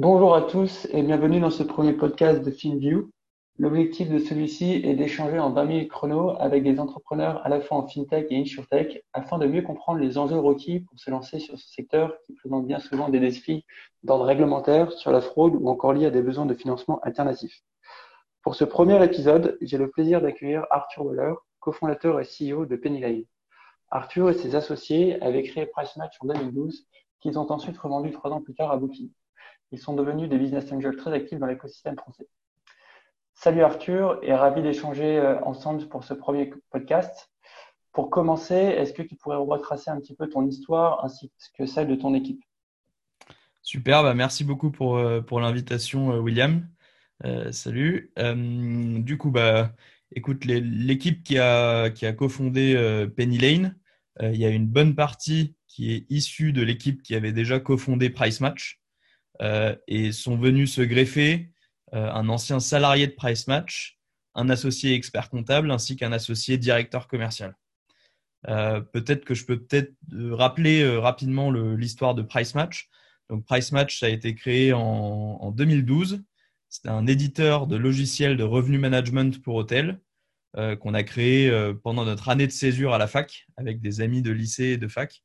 Bonjour à tous et bienvenue dans ce premier podcast de FinView. L'objectif de celui-ci est d'échanger en 20 minutes chrono avec des entrepreneurs à la fois en FinTech et InsurTech afin de mieux comprendre les enjeux requis pour se lancer sur ce secteur qui présente bien souvent des défis d'ordre réglementaire, sur la fraude ou encore liés à des besoins de financement alternatifs. Pour ce premier épisode, j'ai le plaisir d'accueillir Arthur Waller, cofondateur et CEO de Pennylane. Arthur et ses associés avaient créé PriceMatch en 2012, qu'ils ont ensuite revendu trois ans plus tard à Booking. Ils sont devenus des business angels très actifs dans l'écosystème français. Salut Arthur et ravi d'échanger euh, ensemble pour ce premier podcast. Pour commencer, est-ce que tu pourrais retracer un petit peu ton histoire ainsi que celle de ton équipe? Super, bah merci beaucoup pour, euh, pour l'invitation euh, William. salut. du coup, bah, écoute, l'équipe qui a, qui a cofondé Penny Lane, il y a une bonne partie qui est issue de l'équipe qui avait déjà cofondé Price Match. Euh, et sont venus se greffer euh, un ancien salarié de Price Match, un associé expert comptable ainsi qu'un associé directeur commercial. Euh, peut-être que je peux peut-être rappeler rapidement l'histoire de Price Match. Donc Price Match a été créé en, en 2012. C'est un éditeur de logiciels de revenu management pour hôtels qu'on a créé pendant notre année de césure à la fac avec des amis de lycée et de fac.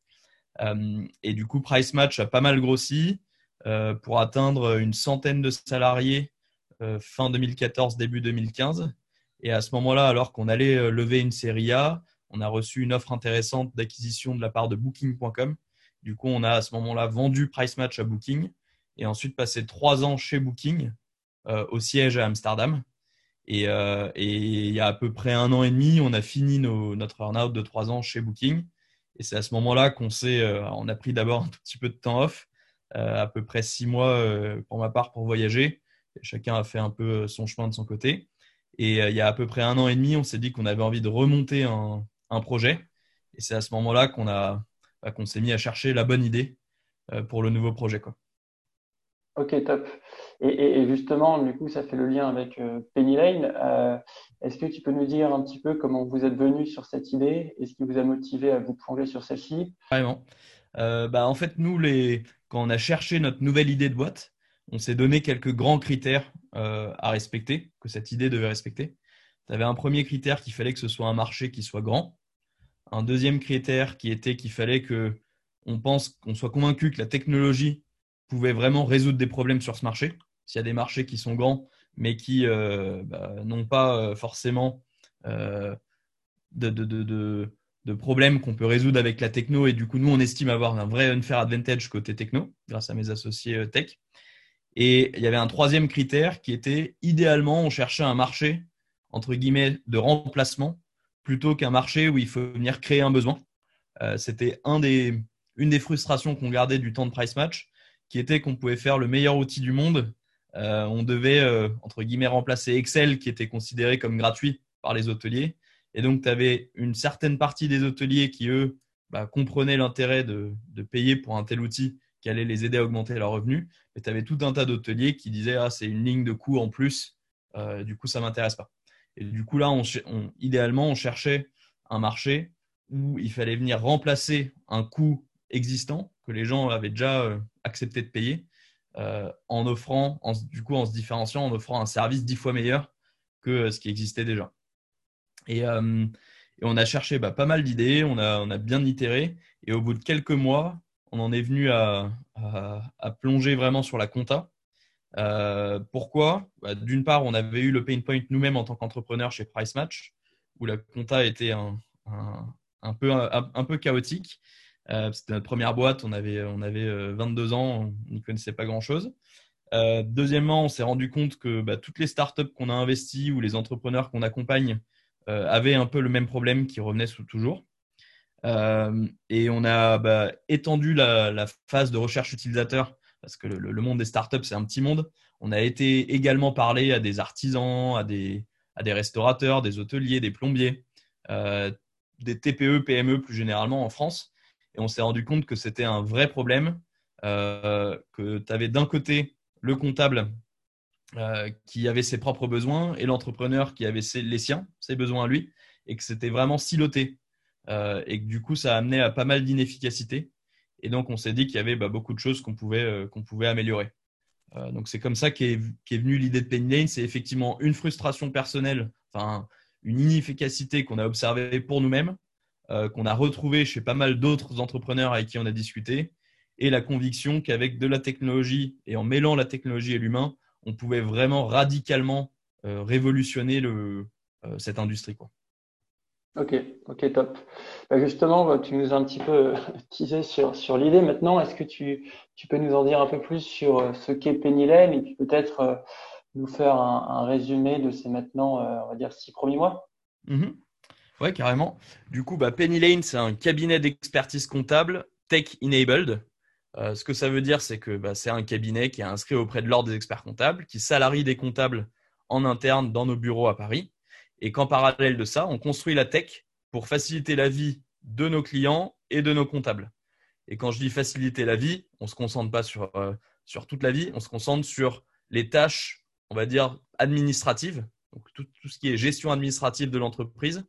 et du coup, Price Match a pas mal grossi. Euh, pour atteindre une centaine de salariés euh, fin 2014, début 2015. Et à ce moment-là, alors qu'on allait euh, lever une série A, on a reçu une offre intéressante d'acquisition de la part de Booking.com. Du coup, on a à ce moment-là vendu Price Match à Booking et ensuite passé trois ans chez Booking au siège à Amsterdam. Et, il y a à peu près un an et demi, on a fini notre earn-out de trois ans chez Booking. Et c'est à ce moment-là qu'on s'est, on a pris d'abord un tout petit peu de temps off euh, à peu près six mois euh, pour ma part pour voyager. chacun a fait un peu son chemin de son côté. Et euh, il y a à peu près un an et demi, on s'est dit qu'on avait envie de remonter un, projet. Et c'est à ce moment-là qu'on a bah, qu'on s'est mis à chercher la bonne idée pour le nouveau projet. Quoi. Ok, top. Et, justement, du coup, ça fait le lien avec Penny Lane. Est-ce que tu peux nous dire un petit peu comment vous êtes venu sur cette idée? Et ce qui vous a motivé à vous plonger sur celle-ci? Vraiment. Bah, en fait, nous, les, quand on a cherché notre nouvelle idée de boîte, on s'est donné quelques grands critères euh, à respecter, que cette idée devait respecter. Tu avais un premier critère qu'il fallait que ce soit un marché qui soit grand. Un deuxième critère qui était qu'il fallait que on pense qu'on soit convaincu que la technologie pouvait vraiment résoudre des problèmes sur ce marché. S'il y a des marchés qui sont grands, mais qui euh, bah, n'ont pas euh, forcément de problèmes qu'on peut résoudre avec la techno. Et du coup, nous, on estime avoir un vrai unfair advantage côté techno, grâce à mes associés euh, tech. Et il y avait un troisième critère qui était, idéalement, on cherchait un marché, entre guillemets, de remplacement, plutôt qu'un marché où il faut venir créer un besoin. Euh, C'était un des, une des frustrations qu'on gardait du temps de price match, qui était qu'on pouvait faire le meilleur outil du monde. Euh, on devait, entre guillemets, remplacer Excel, qui était considéré comme gratuit par les hôteliers, et donc, tu avais une certaine partie des hôteliers qui, eux, bah, comprenaient l'intérêt de, payer pour un tel outil qui allait les aider à augmenter leurs revenus. Mais tu avais tout un tas d'hôteliers qui disaient Ah, c'est une ligne de coût en plus, euh, du coup, ça ne m'intéresse pas. Et du coup, là, idéalement, on cherchait un marché où il fallait venir remplacer un coût existant que les gens avaient déjà euh, accepté de payer euh, en offrant, du coup, en se différenciant, en offrant un service dix fois meilleur que ce qui existait déjà. Euh, et, on a cherché bah, pas mal d'idées, on a, bien itéré. Et au bout de quelques mois, on en est venu à, plonger vraiment sur la compta. Euh, pourquoi? Bah, D'une part, on avait eu le pain point nous-mêmes en tant qu'entrepreneur chez Price Match, où la compta était un, peu, chaotique. Euh, c'était notre première boîte, on avait, on avait 22 ans, on n'y connaissait pas grand-chose. deuxièmement, on s'est rendu compte que bah, toutes les startups qu'on a investies ou les entrepreneurs qu'on accompagne avait un peu le même problème qui revenait toujours. Euh, et on a bah, étendu la, phase de recherche utilisateur parce que le, monde des startups, c'est un petit monde. On a été également parlé à des artisans, à des, à des restaurateurs, des hôteliers, des plombiers, euh, des TPE, PME plus généralement en France. Et on s'est rendu compte que c'était un vrai problème, que tu avais d'un côté le comptable euh, qui avait ses propres besoins et l'entrepreneur qui avait les siens, ses besoins à lui, et que c'était vraiment siloté. Euh, et que du coup, ça a amené à pas mal d'inefficacité. Et donc, on s'est dit qu'il y avait bah, beaucoup de choses qu'on pouvait, euh, qu'on pouvait améliorer. donc c'est comme ça qu'est est venue l'idée de Penny Lane. C'est effectivement une frustration personnelle, enfin une inefficacité qu'on a observée pour nous-mêmes, qu'on a retrouvée chez pas mal d'autres entrepreneurs avec qui on a discuté, et la conviction qu'avec de la technologie et en mêlant la technologie et l'humain, on pouvait vraiment radicalement révolutionner le, cette industrie. Quoi. Ok, ok, top. Bah, justement, bah, tu nous as un petit peu teasé sur, sur l'idée. Maintenant, est-ce que tu, tu peux nous en dire un peu plus sur euh, ce qu'est Lane et puis peut-être euh, nous faire un, résumé de ces maintenant, euh, on va dire, six premiers mois? Oui, Ouais, carrément. Du coup, bah, Penny Lane, c'est un cabinet d'expertise comptable tech-enabled. Ce que ça veut dire, c'est que bah, c'est un cabinet qui est inscrit auprès de l'ordre des experts comptables, qui salarie des comptables en interne dans nos bureaux à Paris et qu'en parallèle de ça, on construit la tech pour faciliter la vie de nos clients et de nos comptables. Et quand je dis faciliter la vie, on ne se concentre pas sur, euh, sur toute la vie, on se concentre sur les tâches, on va dire, administratives, donc tout, ce qui est gestion administrative de l'entreprise,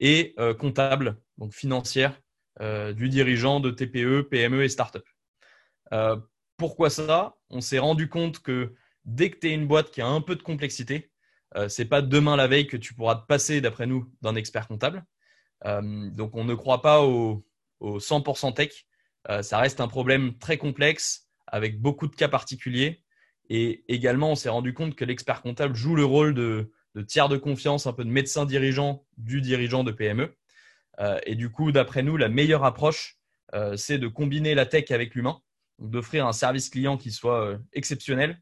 et euh, comptable, donc financière, euh, du dirigeant de TPE, PME et start-up. Pourquoi ça? On s'est rendu compte que dès que tu es une boîte qui a un peu de complexité, euh, c'est pas demain la veille que tu pourras te passer, d'après nous, d'un expert comptable. Euh, donc, on ne croit pas au, 100% tech. Euh, ça reste un problème très complexe avec beaucoup de cas particuliers. Et également, on s'est rendu compte que l'expert comptable joue le rôle de, tiers de confiance, un peu de médecin dirigeant du dirigeant de PME. et du coup, d'après nous, la meilleure approche, c'est de combiner la tech avec l'humain, d'offrir un service client qui soit exceptionnel,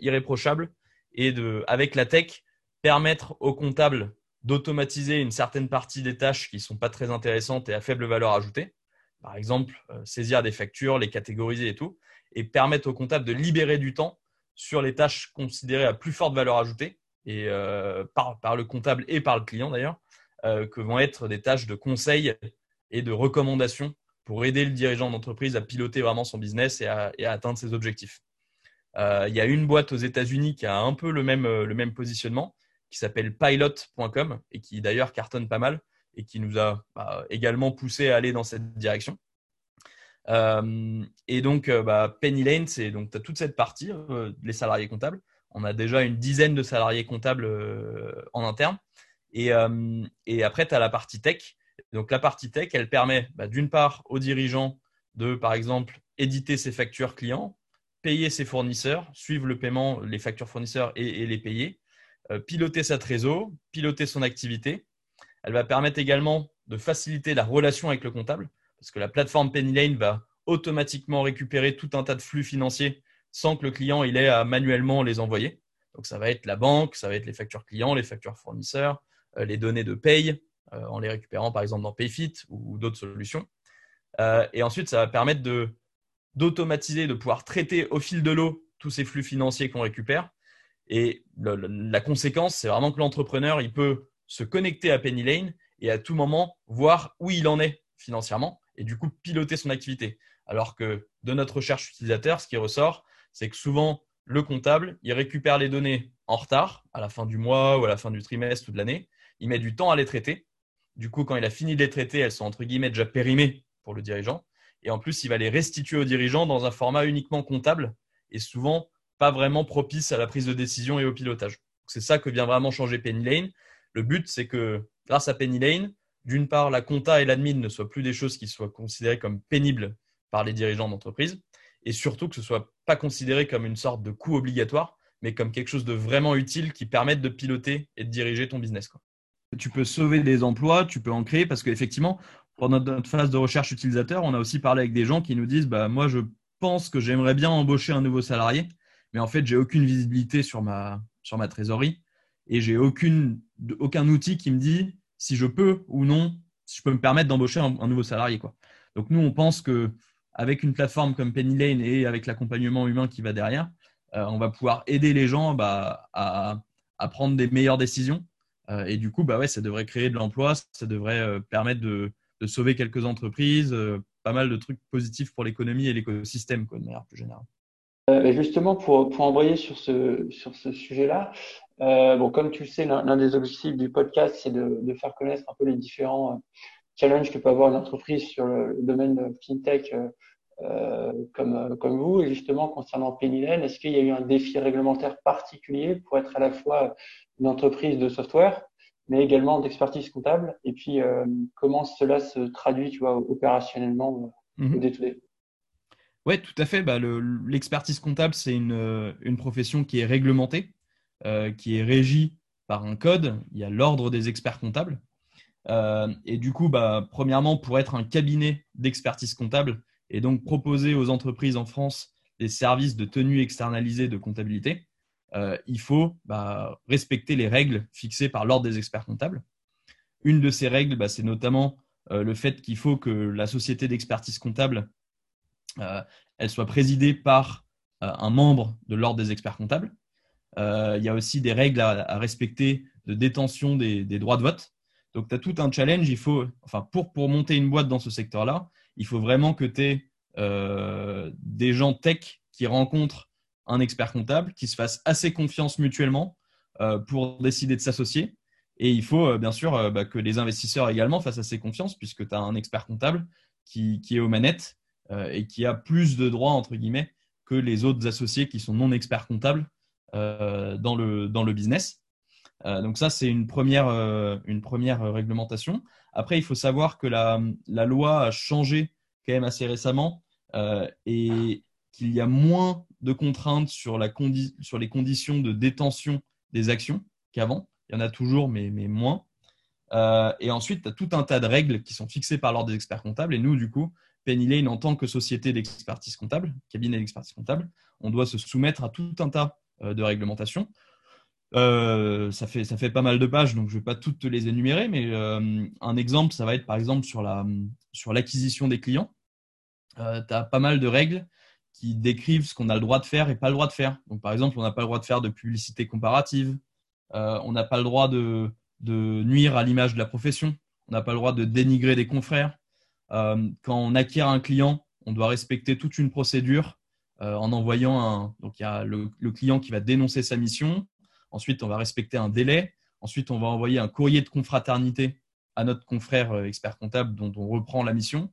irréprochable, et de, avec la tech, permettre aux comptables d'automatiser une certaine partie des tâches qui ne sont pas très intéressantes et à faible valeur ajoutée. Par exemple, euh, saisir des factures, les catégoriser et tout, et permettre aux comptables de libérer du temps sur les tâches considérées à plus forte valeur ajoutée, et euh, par, le comptable et par le client d'ailleurs, euh, que vont être des tâches de conseil et de recommandation pour aider le dirigeant d'entreprise à piloter vraiment son business et à atteindre ses objectifs. Euh, il y a une boîte aux États-Unis qui a un peu le même, euh, le même positionnement, qui s'appelle pilot.com et qui d'ailleurs cartonne pas mal et qui nous a bah, également poussé à aller dans cette direction. Euh, et donc, bah, Penny Lane, c'est donc tu as toute cette partie, les salariés comptables. On a déjà une dizaine de salariés comptables en interne. Et, et après, tu as la partie tech. Donc, la partie tech, elle permet bah, d'une part aux dirigeants de, par exemple, éditer ses factures clients, payer ses fournisseurs, suivre le paiement, les factures fournisseurs et, les payer, euh, piloter sa trésor, piloter son activité. Elle va permettre également de faciliter la relation avec le comptable, parce que la plateforme Pennylane va automatiquement récupérer tout un tas de flux financiers sans que le client il ait à manuellement les envoyer. Donc ça va être la banque, ça va être les factures clients, les factures fournisseurs, euh, les données de paye, en les récupérant par exemple dans Payfit ou, d'autres solutions. et ensuite, ça va permettre de d'automatiser, de pouvoir traiter au fil de l'eau tous ces flux financiers qu'on récupère. Et la conséquence, c'est vraiment que l'entrepreneur, il peut se connecter à Penny Lane et à tout moment voir où il en est financièrement et du coup piloter son activité. Alors que de notre recherche utilisateur, ce qui ressort, c'est que souvent le comptable, il récupère les données en retard, à la fin du mois ou à la fin du trimestre ou de l'année. Il met du temps à les traiter. Du coup, quand il a fini de les traiter, elles sont entre guillemets déjà périmées pour le dirigeant. Et en plus, il va les restituer aux dirigeants dans un format uniquement comptable et souvent pas vraiment propice à la prise de décision et au pilotage. C'est ça que vient vraiment changer Penny Lane. Le but, c'est que grâce à Penny Lane, d'une part, la compta et l'admin ne soient plus des choses qui soient considérées comme pénibles par les dirigeants d'entreprise, et surtout que ce soit pas considéré comme une sorte de coût obligatoire, mais comme quelque chose de vraiment utile qui permette de piloter et de diriger ton business. Tu peux sauver des emplois, tu peux en créer, parce qu'effectivement, pendant notre phase de recherche utilisateur, on a aussi parlé avec des gens qui nous disent bah, Moi, je pense que j'aimerais bien embaucher un nouveau salarié, mais en fait, j'ai aucune visibilité sur ma, sur ma trésorerie et j'ai aucune, aucun outil qui me dit si je peux ou non, si je peux me permettre d'embaucher un, nouveau salarié. Quoi. Donc, nous, on pense que avec une plateforme comme Penny Lane et avec l'accompagnement humain qui va derrière, euh, on va pouvoir aider les gens bah, à, à, prendre des meilleures décisions. Euh, et du coup, bah ouais, ça devrait créer de l'emploi, ça devrait euh, permettre de, sauver quelques entreprises, euh, pas mal de trucs positifs pour l'économie et l'écosystème de manière plus générale. Justement, pour, pour envoyer sur ce, sur ce sujet-là, bon, comme tu le sais, l'un des objectifs du podcast, c'est de, de, faire connaître un peu les différents challenges que peut avoir une entreprise sur le, domaine de fintech comme, comme vous. Et justement, concernant Penny est-ce qu'il y a eu un défi réglementaire particulier pour être à la fois une entreprise de software, mais également d'expertise comptable? Et puis, comment cela se traduit, tu vois, opérationnellement au day Oui, tout à fait. Bah, l'expertise comptable, c'est une, une, profession qui est réglementée, qui est régie par un code. Il y a l'ordre des experts comptables. Euh, et du coup, bah, premièrement, pour être un cabinet d'expertise comptable et donc proposer aux entreprises en France des services de tenue externalisée de comptabilité, euh, il faut bah, respecter les règles fixées par l'ordre des experts comptables. Une de ces règles, bah, c'est notamment euh, le fait qu'il faut que la société d'expertise comptable elle soit présidée par un membre de l'ordre des experts comptables. il y a aussi des règles à, respecter de détention des droits de vote. Donc, tu as tout un challenge. Il faut, enfin, pour, pour monter une boîte dans ce secteur-là, il faut vraiment que tu aies euh, des gens tech qui rencontrent un expert comptable, qui se fassent assez confiance mutuellement euh, pour décider de s'associer. Et il faut euh, bien sûr bah, que les investisseurs également fassent assez confiance, puisque tu as un expert comptable qui, est aux manettes et qui a plus de droits, entre guillemets, que les autres associés qui sont non experts comptables dans, le, dans le business. Euh, donc ça, c'est une première, euh, une première euh, réglementation. Après, il faut savoir que la, la loi a changé quand même assez récemment et qu'il y a moins de contraintes sur, la sur les conditions de détention des actions qu'avant. Il y en a toujours, mais, mais moins. et ensuite, tu as tout un tas de règles qui sont fixées par l'ordre des experts comptables. Et nous, du coup, Penny Lane, en tant que société d'expertise comptable, cabinet d'expertise comptable, on doit se soumettre à tout un tas de réglementations. Euh, ça, fait, pas mal de pages, donc je ne vais pas toutes les énumérer, mais euh, un exemple, ça va être par exemple sur l'acquisition des clients. Euh, tu as pas mal de règles qui décrivent ce qu'on a le droit de faire et pas le droit de faire. Donc, par exemple, on n'a pas le droit de faire de publicité comparative, on n'a pas le droit de nuire à l'image de la profession, on n'a pas le droit de dénigrer des confrères. quand on acquiert un client, on doit respecter toute une procédure en envoyant un. Donc, il y a le, client qui va dénoncer sa mission, Ensuite, on va respecter un délai. Ensuite, on va envoyer un courrier de confraternité à notre confrère euh, expert comptable dont on reprend la mission.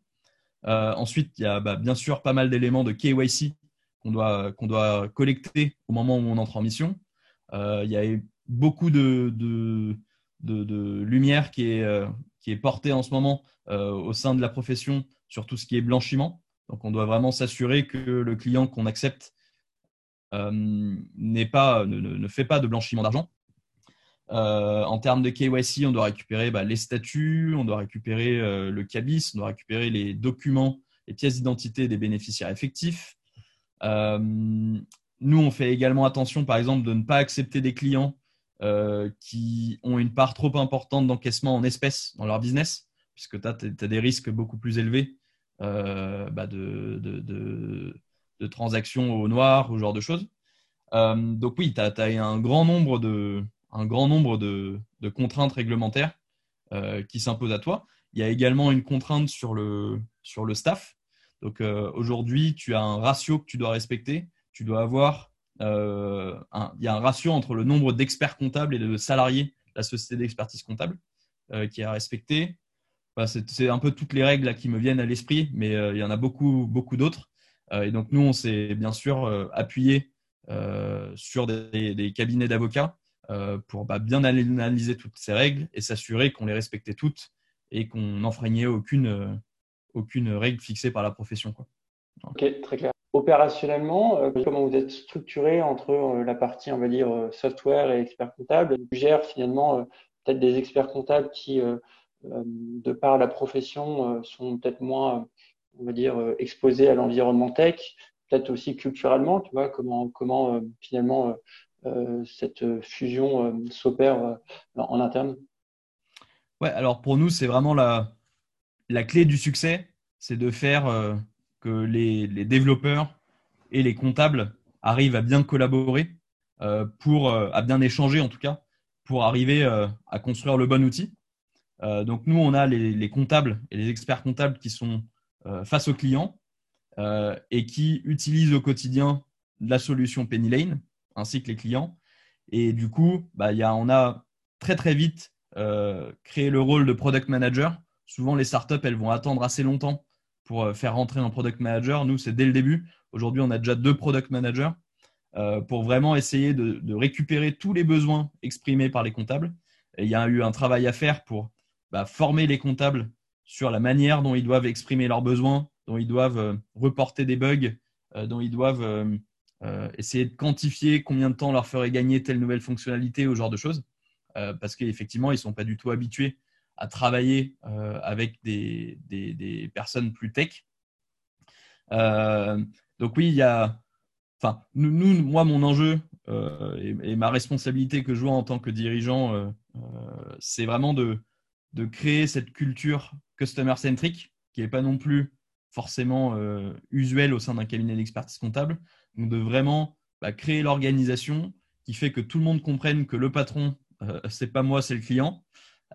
Euh, ensuite, il y a bah, bien sûr pas mal d'éléments de KYC qu'on doit, qu'on doit collecter au moment où on entre en mission. Euh, il y a beaucoup de, de, de, lumière qui est, qui est portée en ce moment au sein de la profession sur tout ce qui est blanchiment. Donc, on doit vraiment s'assurer que le client qu'on accepte pas, ne, fait pas de blanchiment d'argent. Euh, en termes de KYC, on doit récupérer bah, les statuts, on doit récupérer euh, le CABIS, on doit récupérer les documents, les pièces d'identité des bénéficiaires effectifs. nous, on fait également attention, par exemple, de ne pas accepter des clients qui ont une part trop importante d'encaissement en espèces dans leur business, puisque tu as, des risques beaucoup plus élevés bah, de transactions au noir, ou genre de choses. Euh, donc oui, tu as, un grand nombre de, de, contraintes réglementaires euh, qui s'imposent à toi. Il y a également une contrainte sur le, staff. Donc euh, aujourd'hui, tu as un ratio que tu dois respecter. Tu dois avoir, il y a un ratio entre le nombre d'experts comptables et de salariés de la société d'expertise comptable qui est à respecter. c'est un peu toutes les règles qui me viennent à l'esprit, mais il y en a beaucoup, beaucoup d'autres. Euh, et donc, nous, on s'est bien sûr euh, appuyé euh, sur des, cabinets d'avocats pour bah, bien analyser toutes ces règles et s'assurer qu'on les respectait toutes et qu'on n'enfreignait aucune, règle fixée par la profession. Ok, très clair. Opérationnellement, comment vous êtes structuré entre la partie, on va dire, software et expert comptable? Tu gères finalement peut-être des experts comptables qui, de par la profession, sont peut-être moins on va dire, euh, exposé à l'environnement tech, peut-être aussi culturellement, tu vois, comment, euh, finalement euh, cette fusion s'opère en interne Ouais, alors pour nous, c'est vraiment la, clé du succès, c'est de faire que les, développeurs et les comptables arrivent à bien collaborer, pour, à bien échanger en tout cas, pour arriver à construire le bon outil. donc nous, on a les, les, comptables et les experts comptables qui sont face aux clients euh, et qui utilisent au quotidien la solution Penny Lane ainsi que les clients. Et du coup, bah, y a, on a très très vite euh, créé le rôle de product manager. Souvent, les startups, elles vont attendre assez longtemps pour faire rentrer un product manager. Nous, c'est dès le début. Aujourd'hui, on a déjà deux product managers pour vraiment essayer de, récupérer tous les besoins exprimés par les comptables. Il y a eu un travail à faire pour bah, former les comptables sur la manière dont ils doivent exprimer leurs besoins, dont ils doivent reporter des bugs, dont ils doivent essayer de quantifier combien de temps leur ferait gagner telle nouvelle fonctionnalité ou ce genre de choses. Euh, parce qu'effectivement, ils ne sont pas du tout habitués à travailler euh, avec des, personnes plus tech. Euh, donc oui, il y a, nous, moi, mon enjeu et, ma responsabilité que je vois en tant que dirigeant, c'est vraiment de, créer cette culture customer-centric qui n'est pas non plus forcément usuelle au sein d'un cabinet d'expertise comptable. Donc de vraiment bah, créer l'organisation qui fait que tout le monde comprenne que le patron euh, c'est pas moi, c'est le client,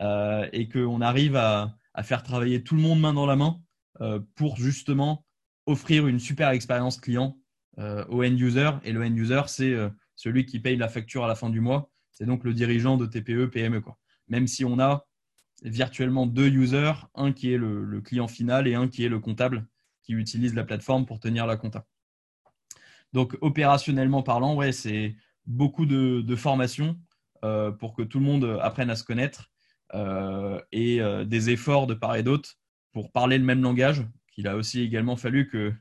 euh, et qu'on arrive à, faire travailler tout le monde main dans la main euh, pour justement offrir une super expérience client au end user. Et le end user, c'est celui qui paye la facture à la fin du mois. C'est donc le dirigeant de TPE, PME. Quoi. Même si on a virtuellement deux users, un qui est le, client final et un qui est le comptable qui utilise la plateforme pour tenir la compta. Donc opérationnellement parlant, ouais, c'est beaucoup de, formation, euh, pour que tout le monde apprenne à se connaître euh, et euh, des efforts de part et d'autre pour parler le même langage. qu'il a aussi également fallu que,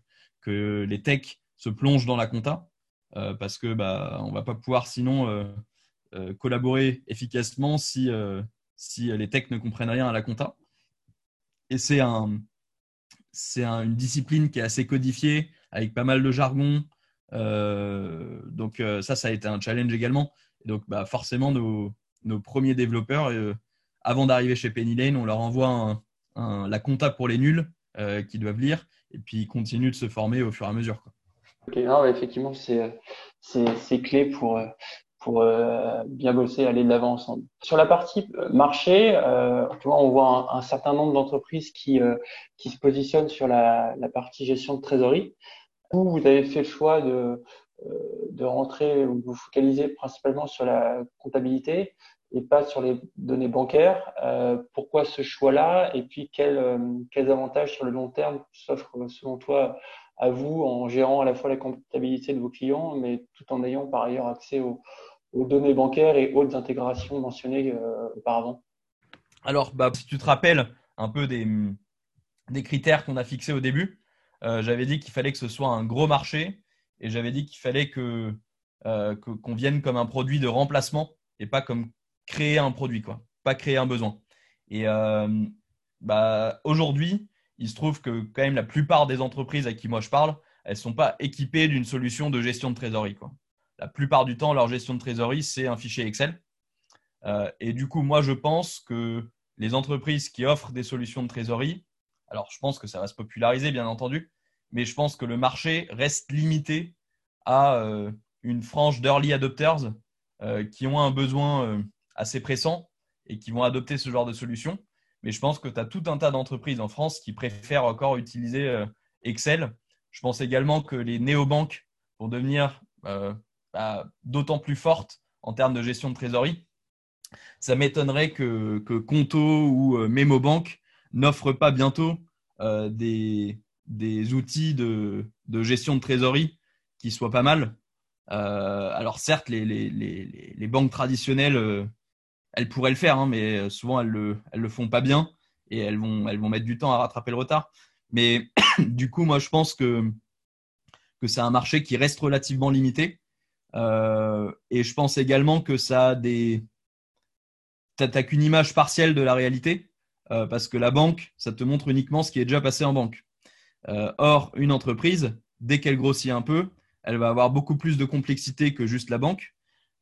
que les techs se plongent dans la compta parce que bah, on va pas pouvoir sinon collaborer efficacement si, si les techs ne comprennent rien à la compta. Et c'est un, c'est une discipline qui est assez codifiée avec pas mal de jargon. donc ça, ça a été un challenge également donc, bah, forcément, nos, premiers développeurs, euh, avant d'arriver chez Penny Lane, on leur envoie la compta pour les nuls euh, qu'ils doivent lire et puis ils continuent de se former au fur et à mesure. Ok, effectivement, c'est clé pour, pour euh, bien bosser, aller de l'avant ensemble. Sur la partie marché, on voit un, certain nombre d'entreprises qui, qui se positionnent sur la, la, partie gestion de trésorerie. Vous, vous avez fait le choix de, euh, de rentrer ou de vous focaliser principalement sur la comptabilité et pas sur les données bancaires. Euh, pourquoi ce choix-là Et puis, quels, euh, quels avantages sur le long terme s'offrent selon toi à vous en gérant à la fois la comptabilité de vos clients, mais tout en ayant par ailleurs accès aux, données bancaires et autres intégrations mentionnées auparavant Alors, bah, si tu te rappelles un peu des, critères qu'on a fixés au début, j'avais dit qu'il fallait que ce soit un gros marché et j'avais dit qu'il fallait euh, que qu'on vienne comme un produit de remplacement et pas comme créer un produit, quoi, pas créer un besoin. Et euh, bah, aujourd'hui, il se trouve que quand même la plupart des entreprises à qui moi je parle, elles ne sont pas équipées d'une solution de gestion de trésorerie. Quoi. La plupart du temps, leur gestion de trésorerie, c'est un fichier Excel. Euh, et du coup, moi, je pense que les entreprises qui offrent des solutions de trésorerie, alors je pense que ça va se populariser, bien entendu, mais je pense que le marché reste limité à euh, une frange d'early adopters euh, qui ont un besoin assez pressant et qui vont adopter ce genre de solution. Mais je pense que tu as tout un tas d'entreprises en France qui préfèrent encore utiliser Excel. Je pense également que les néobanques vont devenir d'autant plus fortes en termes de gestion de trésorerie. Ça m'étonnerait que, que Conto ou Memobank n'offrent pas bientôt des, des outils de, gestion de trésorerie qui soient pas mal. Euh, alors certes, les, banques traditionnelles, euh, elles pourraient le faire, hein, mais souvent elles le, elles le font pas bien et elles vont, elles vont mettre du temps à rattraper le retard. Mais du coup, moi, je pense que, que c'est un marché qui reste relativement limité. Euh, et je pense également que ça a des. T'as qu'une image partielle de la réalité, parce que la banque, ça te montre uniquement ce qui est déjà passé en banque. Euh, or, une entreprise, dès qu'elle grossit un peu, elle va avoir beaucoup plus de complexité que juste la banque.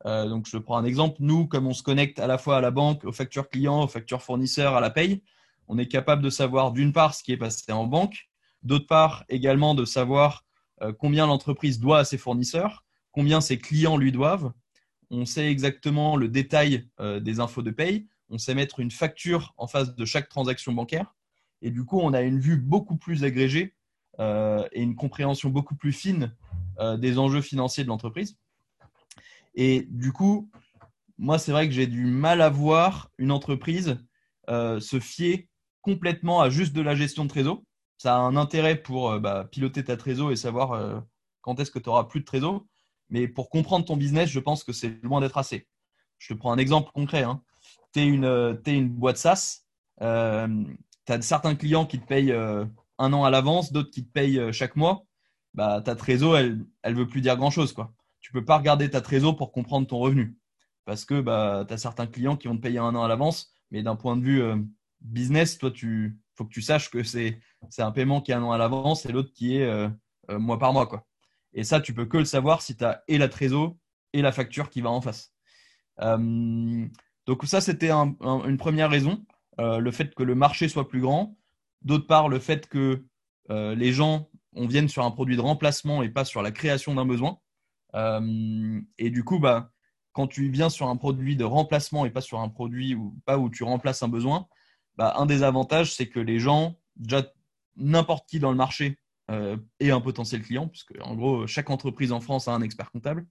Euh, donc, je prends un exemple. Nous, comme on se connecte à la fois à la banque, aux factures clients, aux factures fournisseurs, à la paye, on est capable de savoir d'une part ce qui est passé en banque, d'autre part également de savoir euh, combien l'entreprise doit à ses fournisseurs, combien ses clients lui doivent. On sait exactement le détail des infos de paye. On sait mettre une facture en face de chaque transaction bancaire. Et du coup, on a une vue beaucoup plus agrégée euh, et une compréhension beaucoup plus fine euh, des enjeux financiers de l'entreprise. Et du coup, moi, c'est vrai que j'ai du mal à voir une entreprise euh, se fier complètement à juste de la gestion de trésor. ça a un intérêt pour bah, piloter ta trésor et savoir quand est-ce que tu auras plus de trésor. Mais pour comprendre ton business, je pense que c'est loin d'être assez. Je te prends un exemple concret. Hein. Tu es, une boîte SaaS. tu as certains clients qui te payent un an à l'avance, d'autres qui te payent chaque mois. Bah, ta trésor, elle ne veut plus dire grand-chose. Tu ne peux pas regarder ta trésor pour comprendre ton revenu. Parce que bah, tu as certains clients qui vont te payer un an à l'avance. Mais d'un point de vue business, toi, tu faut que tu saches que c'est un paiement qui est un an à l'avance et l'autre qui est euh, euh, mois par mois. Quoi. Et ça, tu peux que le savoir si tu as et la trésor et la facture qui va en face. Euh, donc ça, c'était une première raison, le fait que le marché soit plus grand. D'autre part, le fait que les gens, on vienne sur un produit de remplacement et pas sur la création d'un besoin. et du coup, bah, quand tu viens sur un produit de remplacement et pas sur un produit où, pas où tu remplaces un besoin, bah, un des avantages, c'est que les gens, déjà n'importe qui dans le marché euh, est un potentiel client, puisque en gros, chaque entreprise en France a un expert comptable.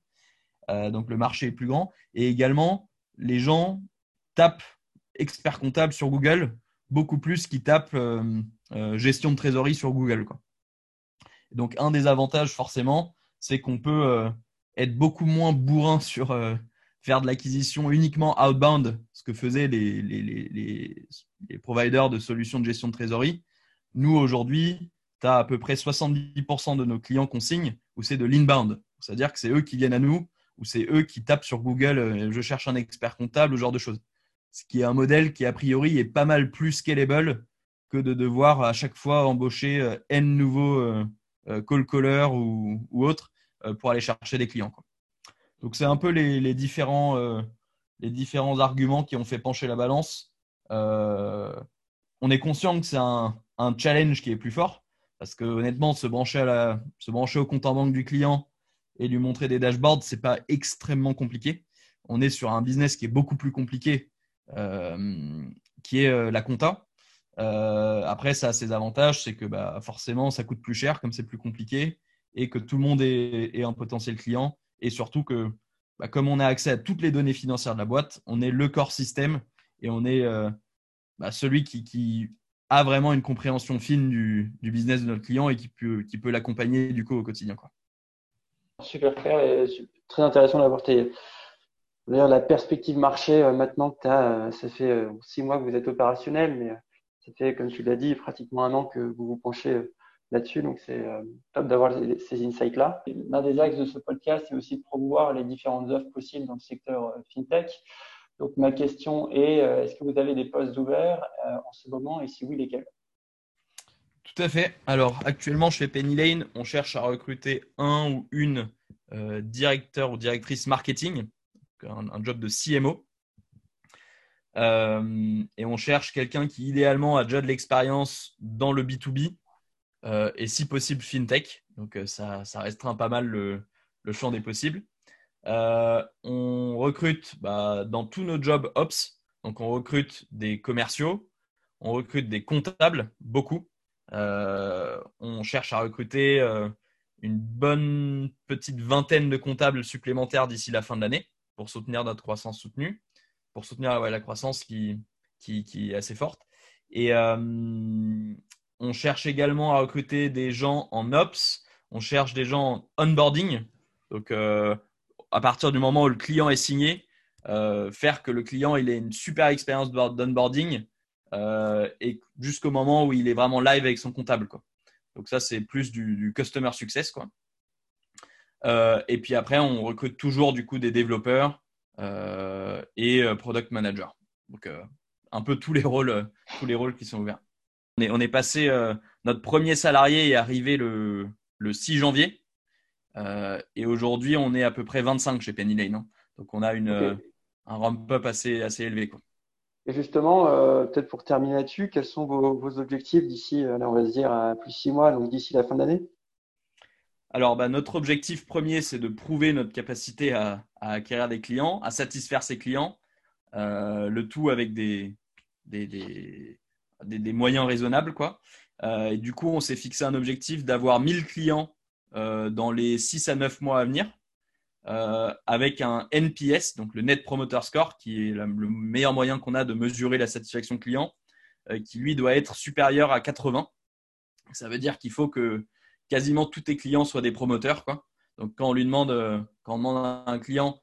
Euh, donc le marché est plus grand. Et également, les gens tapent expert comptable sur Google beaucoup plus qu'ils tapent euh, gestion de trésorerie sur Google. Donc un des avantages, forcément, c'est qu'on peut être beaucoup moins bourrin sur faire de l'acquisition uniquement outbound, ce que faisaient les, les, providers de solutions de gestion de trésorerie. Nous, aujourd'hui, tu as à peu près 70% de nos clients qu'on signe où c'est de l'inbound. C'est-à-dire que c'est eux qui viennent à nous ou c'est eux qui tapent sur Google euh, je cherche un expert comptable, ce genre de choses. Ce qui est un modèle qui, a priori, est pas mal plus scalable que de devoir à chaque fois embaucher euh, N nouveaux euh, call callers ou, ou autres pour aller chercher des clients. Donc, c'est un peu les, différents, arguments qui ont fait pencher la balance. On est conscient que c'est un, challenge qui est plus fort parce que honnêtement, se brancher, à la, se brancher au compte en banque du client et lui montrer des dashboards, c'est pas extrêmement compliqué. On est sur un business qui est beaucoup plus compliqué, euh, qui est la compta. après, ça a ses avantages, c'est que bah, forcément, ça coûte plus cher comme c'est plus compliqué et que tout le monde est un potentiel client et surtout que bah, comme on a accès à toutes les données financières de la boîte, on est le core système et on est euh, bah, celui qui, a vraiment une compréhension fine du, business de notre client et qui peut, l'accompagner du coup au quotidien. Super clair très intéressant d'avoir la perspective marché euh, maintenant que tu as, euh, ça fait six mois que vous êtes opérationnel, mais ça fait, comme tu l'as dit, pratiquement un an que vous vous penchez là-dessus. Donc, c'est euh, top d'avoir ces insights-là. L'un des axes de ce podcast, c'est aussi de promouvoir les différentes offres possibles dans le secteur euh, FinTech. Donc, ma question est, euh, est-ce que vous avez des postes ouverts en ce moment? Et si oui, lesquels? Tout à fait. Alors, actuellement, chez Penny Lane, on cherche à recruter un ou une directeur ou directrice marketing, un, job de CMO. et on cherche quelqu'un qui idéalement a déjà de l'expérience dans le B2B, euh, et si possible fintech. Donc euh, ça, ça, restreint pas mal le, champ des possibles. Euh, on recrute bah, dans tous nos jobs ops. Donc on recrute des commerciaux, on recrute des comptables, beaucoup. on cherche à recruter une bonne petite vingtaine de comptables supplémentaires d'ici la fin de l'année pour soutenir notre croissance soutenue, pour soutenir la croissance qui, qui, est assez forte. Et, on cherche également à recruter des gens en ops. On cherche des gens en onboarding. Donc, euh, à partir du moment où le client est signé, euh, faire que le client il ait une super expérience d'onboarding euh, et jusqu'au moment où il est vraiment live avec son comptable. Donc, ça, c'est plus du, customer success. Quoi. et puis après, on recrute toujours du coup des développeurs et product managers. Donc, un peu tous les rôles, tous les rôles qui sont ouverts. On est, passé, euh, notre premier salarié est arrivé le, 6 janvier. Euh, et aujourd'hui, on est à peu près 25 chez Penny Lane. Hein. Donc, on a une, euh, un ramp-up assez, assez élevé. Et justement, peut-être pour terminer là-dessus, quels sont vos, objectifs d'ici, on va se dire, à plus de 6 mois, donc d'ici la fin de l'année? Alors, bah, notre objectif premier, c'est de prouver notre capacité à, acquérir des clients, à satisfaire ses clients, le tout avec des, des, des, moyens raisonnables. Quoi. Euh, et du coup, on s'est fixé un objectif d'avoir 1000 clients euh, dans les 6 à 9 mois à venir. Euh, avec un NPS, donc le Net Promoter Score, qui est le meilleur moyen qu'on a de mesurer la satisfaction client, qui lui doit être supérieur à 80. Ça veut dire qu'il faut que quasiment tous tes clients soient des promoteurs. Quoi. Donc, quand on lui demande, euh, quand on demande à un client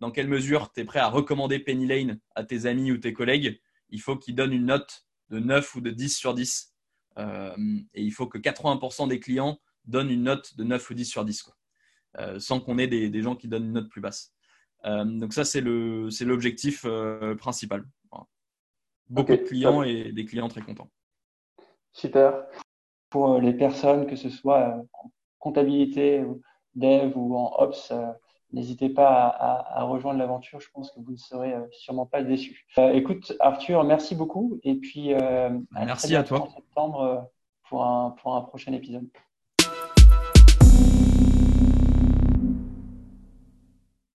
dans quelle mesure tu es prêt à recommander Penny Lane à tes amis ou tes collègues, il faut qu'il donne une note de 9 ou de 10 sur 10. Euh, et il faut que 80% des clients donnent une note de 9 ou 10 sur 10, quoi. Euh, sans qu'on ait des, gens qui donnent une note plus basse. donc ça, c'est l'objectif principal. Beaucoup de clients et des clients très contents. Super. Pour les personnes, que ce soit en comptabilité, dev ou en ops, n'hésitez pas à, rejoindre l'aventure. Je pense que vous ne serez euh, sûrement pas déçus. Euh, écoute, Arthur, merci beaucoup. Et puis, euh, merci à toi. En septembre pour un, pour un prochain épisode.